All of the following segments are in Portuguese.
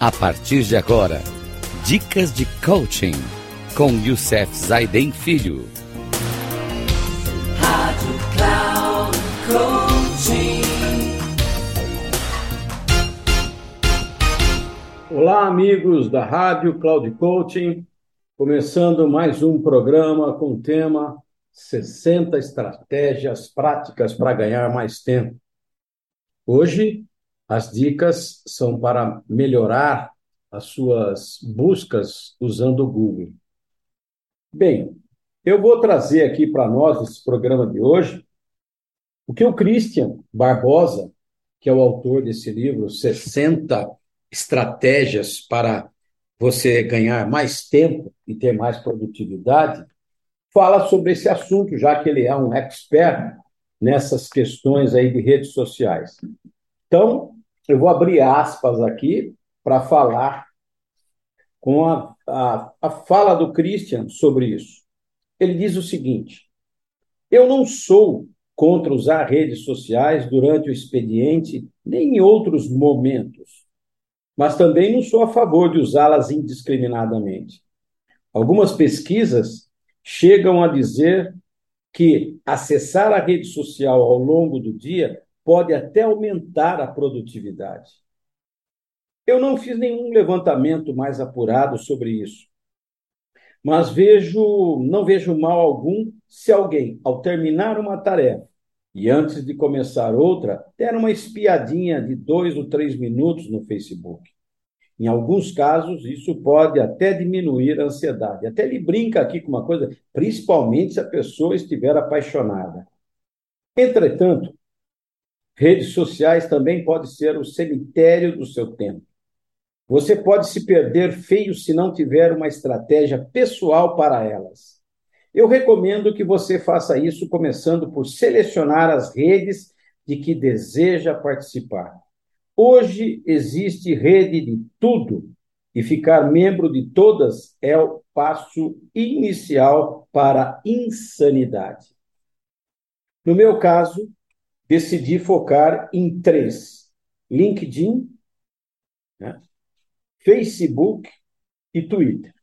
A partir de agora, dicas de coaching com Youssef Zaiden Filho. Rádio Cloud Coaching. Olá, amigos da Rádio Cloud Coaching, começando mais um programa com o tema 60 estratégias práticas para ganhar mais tempo. Hoje as dicas são para melhorar as suas buscas usando o Google. Bem, eu vou trazer aqui para nós, nesse programa de hoje, o que o Christian Barbosa, que é o autor desse livro, 60 Estratégias para você ganhar mais tempo e ter mais produtividade, fala sobre esse assunto, já que ele é um expert nessas questões aí de redes sociais. Então, eu vou abrir aspas aqui para falar com a, a, a fala do Christian sobre isso. Ele diz o seguinte: Eu não sou contra usar redes sociais durante o expediente nem em outros momentos, mas também não sou a favor de usá-las indiscriminadamente. Algumas pesquisas chegam a dizer que acessar a rede social ao longo do dia pode até aumentar a produtividade. Eu não fiz nenhum levantamento mais apurado sobre isso, mas vejo, não vejo mal algum se alguém, ao terminar uma tarefa e antes de começar outra, der uma espiadinha de dois ou três minutos no Facebook. Em alguns casos, isso pode até diminuir a ansiedade. Até ele brinca aqui com uma coisa, principalmente se a pessoa estiver apaixonada. Entretanto, Redes sociais também pode ser o cemitério do seu tempo. Você pode se perder feio se não tiver uma estratégia pessoal para elas. Eu recomendo que você faça isso começando por selecionar as redes de que deseja participar. Hoje existe rede de tudo e ficar membro de todas é o passo inicial para a insanidade. No meu caso, decidi focar em três: LinkedIn, né, Facebook e Twitter.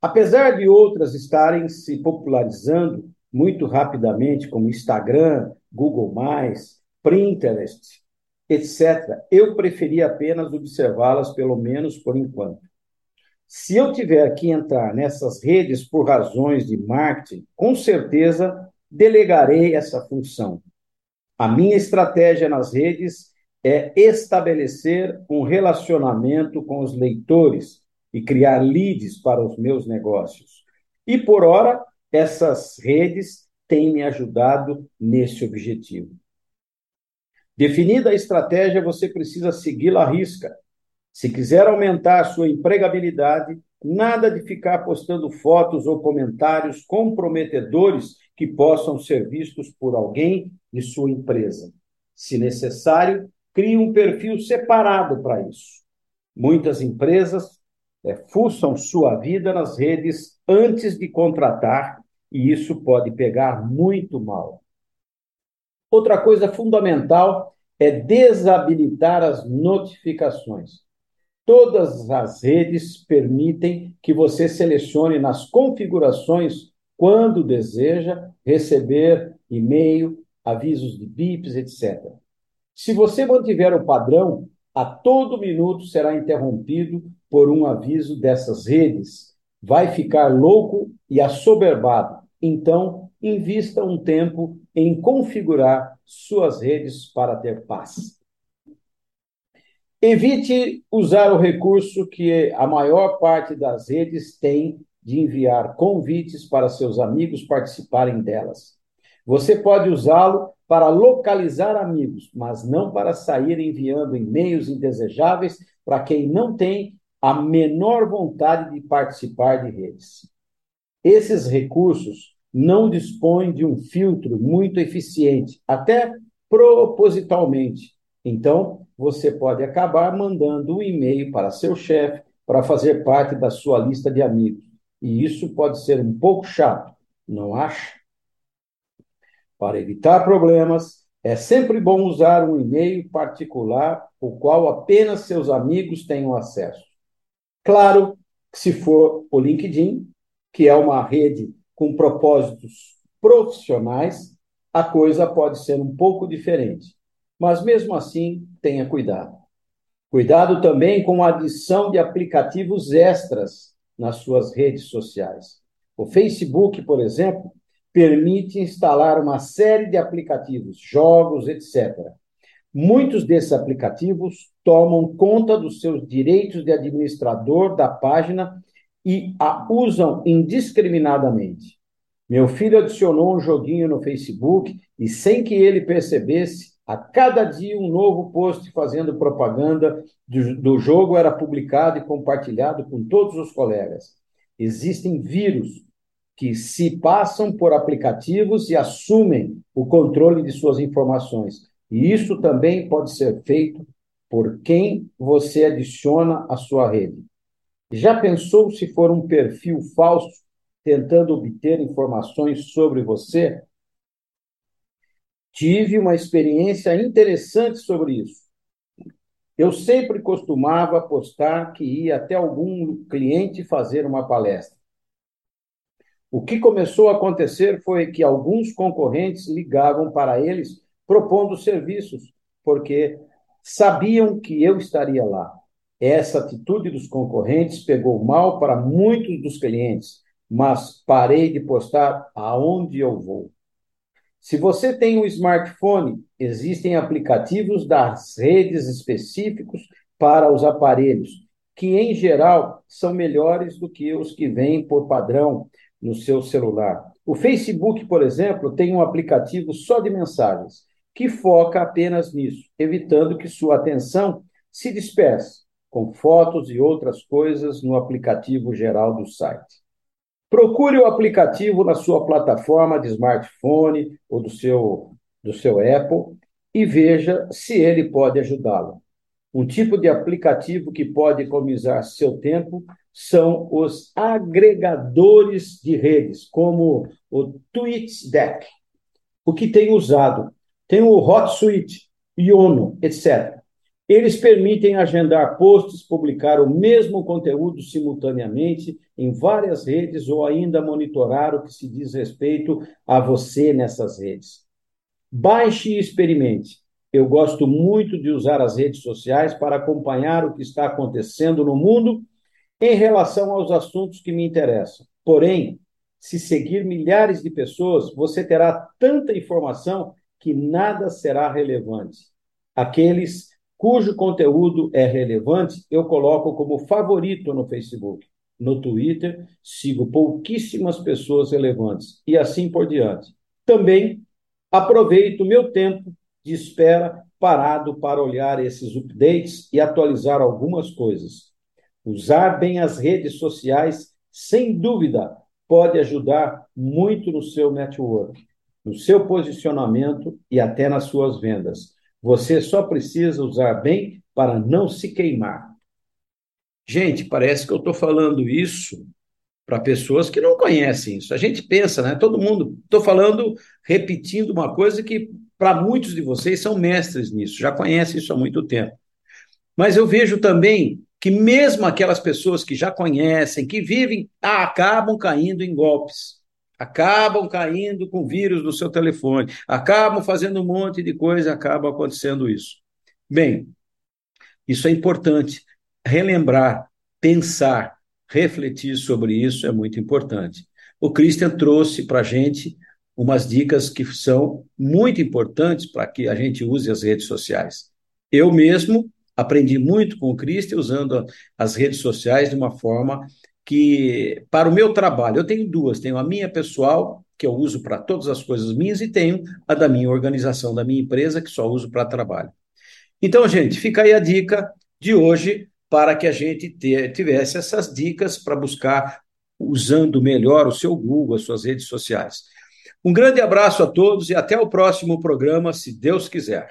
Apesar de outras estarem se popularizando muito rapidamente, como Instagram, Google, Pinterest, etc., eu preferi apenas observá-las, pelo menos por enquanto. Se eu tiver que entrar nessas redes por razões de marketing, com certeza delegarei essa função a minha estratégia nas redes é estabelecer um relacionamento com os leitores e criar leads para os meus negócios. E por hora, essas redes têm me ajudado nesse objetivo. Definida a estratégia, você precisa segui-la à risca. Se quiser aumentar sua empregabilidade, nada de ficar postando fotos ou comentários comprometedores que possam ser vistos por alguém de sua empresa. Se necessário, crie um perfil separado para isso. Muitas empresas é, fuçam sua vida nas redes antes de contratar e isso pode pegar muito mal. Outra coisa fundamental é desabilitar as notificações. Todas as redes permitem que você selecione nas configurações quando deseja receber e-mail, avisos de bips, etc. Se você mantiver o padrão, a todo minuto será interrompido por um aviso dessas redes. Vai ficar louco e assoberbado. Então, invista um tempo em configurar suas redes para ter paz. Evite usar o recurso que a maior parte das redes tem de enviar convites para seus amigos participarem delas. Você pode usá-lo para localizar amigos, mas não para sair enviando e-mails indesejáveis para quem não tem a menor vontade de participar de redes. Esses recursos não dispõem de um filtro muito eficiente, até propositalmente. Então, você pode acabar mandando um e-mail para seu chefe para fazer parte da sua lista de amigos. E isso pode ser um pouco chato, não acha? Para evitar problemas, É sempre bom usar um e-mail particular, o qual apenas seus amigos tenham acesso. Claro que se for o LinkedIn, que é uma rede com propósitos profissionais, a coisa pode ser um pouco diferente. Mas mesmo assim, tenha cuidado. Cuidado também com a adição de aplicativos extras nas suas redes sociais. O Facebook, por exemplo, permite instalar uma série de aplicativos, jogos, etc. Muitos desses aplicativos tomam conta dos seus direitos de administrador da página e a usam indiscriminadamente. Meu filho adicionou um joguinho no Facebook e, sem que ele percebesse, a cada dia um novo post fazendo propaganda do, do jogo era publicado e compartilhado com todos os colegas. Existem vírus que se passam por aplicativos e assumem o controle de suas informações. E isso também pode ser feito por quem você adiciona à sua rede. Já pensou se for um perfil falso tentando obter informações sobre você? Tive uma experiência interessante sobre isso. Eu sempre costumava postar que ia até algum cliente fazer uma palestra. O que começou a acontecer foi que alguns concorrentes ligavam para eles propondo serviços, porque sabiam que eu estaria lá. Essa atitude dos concorrentes pegou mal para muitos dos clientes, mas parei de postar aonde eu vou. Se você tem um smartphone, existem aplicativos das redes específicos para os aparelhos, que em geral são melhores do que os que vêm por padrão no seu celular. O Facebook, por exemplo, tem um aplicativo só de mensagens, que foca apenas nisso, evitando que sua atenção se disperse com fotos e outras coisas no aplicativo geral do site. Procure o aplicativo na sua plataforma de smartphone ou do seu, do seu Apple e veja se ele pode ajudá-lo. Um tipo de aplicativo que pode economizar seu tempo são os agregadores de redes, como o TweetDeck. O que tem usado? Tem o HotSuite, Yono, etc. Eles permitem agendar posts, publicar o mesmo conteúdo simultaneamente em várias redes ou ainda monitorar o que se diz respeito a você nessas redes. Baixe e experimente. Eu gosto muito de usar as redes sociais para acompanhar o que está acontecendo no mundo em relação aos assuntos que me interessam. Porém, se seguir milhares de pessoas, você terá tanta informação que nada será relevante. Aqueles cujo conteúdo é relevante, eu coloco como favorito no Facebook. No Twitter, sigo pouquíssimas pessoas relevantes e assim por diante. Também aproveito meu tempo de espera parado para olhar esses updates e atualizar algumas coisas. Usar bem as redes sociais, sem dúvida, pode ajudar muito no seu network, no seu posicionamento e até nas suas vendas. Você só precisa usar bem para não se queimar. Gente, parece que eu estou falando isso para pessoas que não conhecem isso. A gente pensa, né? Todo mundo. Estou falando, repetindo uma coisa que para muitos de vocês são mestres nisso, já conhecem isso há muito tempo. Mas eu vejo também que mesmo aquelas pessoas que já conhecem, que vivem, acabam caindo em golpes, acabam caindo com vírus no seu telefone, acabam fazendo um monte de coisa, acaba acontecendo isso. Bem, isso é importante. Relembrar, pensar, refletir sobre isso é muito importante. O Christian trouxe para a gente umas dicas que são muito importantes para que a gente use as redes sociais. Eu mesmo aprendi muito com o Cristo usando as redes sociais de uma forma que, para o meu trabalho, eu tenho duas: tenho a minha pessoal, que eu uso para todas as coisas minhas, e tenho a da minha organização, da minha empresa, que só uso para trabalho. Então, gente, fica aí a dica de hoje para que a gente tivesse essas dicas para buscar usando melhor o seu Google, as suas redes sociais. Um grande abraço a todos e até o próximo programa, se Deus quiser.